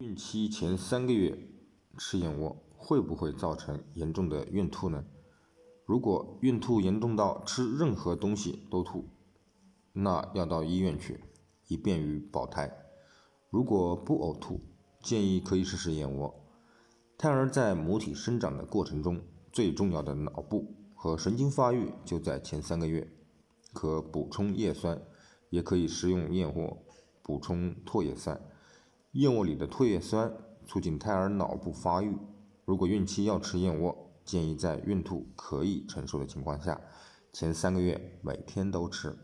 孕期前三个月吃燕窝会不会造成严重的孕吐呢？如果孕吐严重到吃任何东西都吐，那要到医院去，以便于保胎。如果不呕吐，建议可以试试燕窝。胎儿在母体生长的过程中，最重要的脑部和神经发育就在前三个月，可补充叶酸，也可以食用燕窝补充唾液酸。燕窝里的唾液酸促进胎儿脑部发育。如果孕期要吃燕窝，建议在孕吐可以承受的情况下，前三个月每天都吃。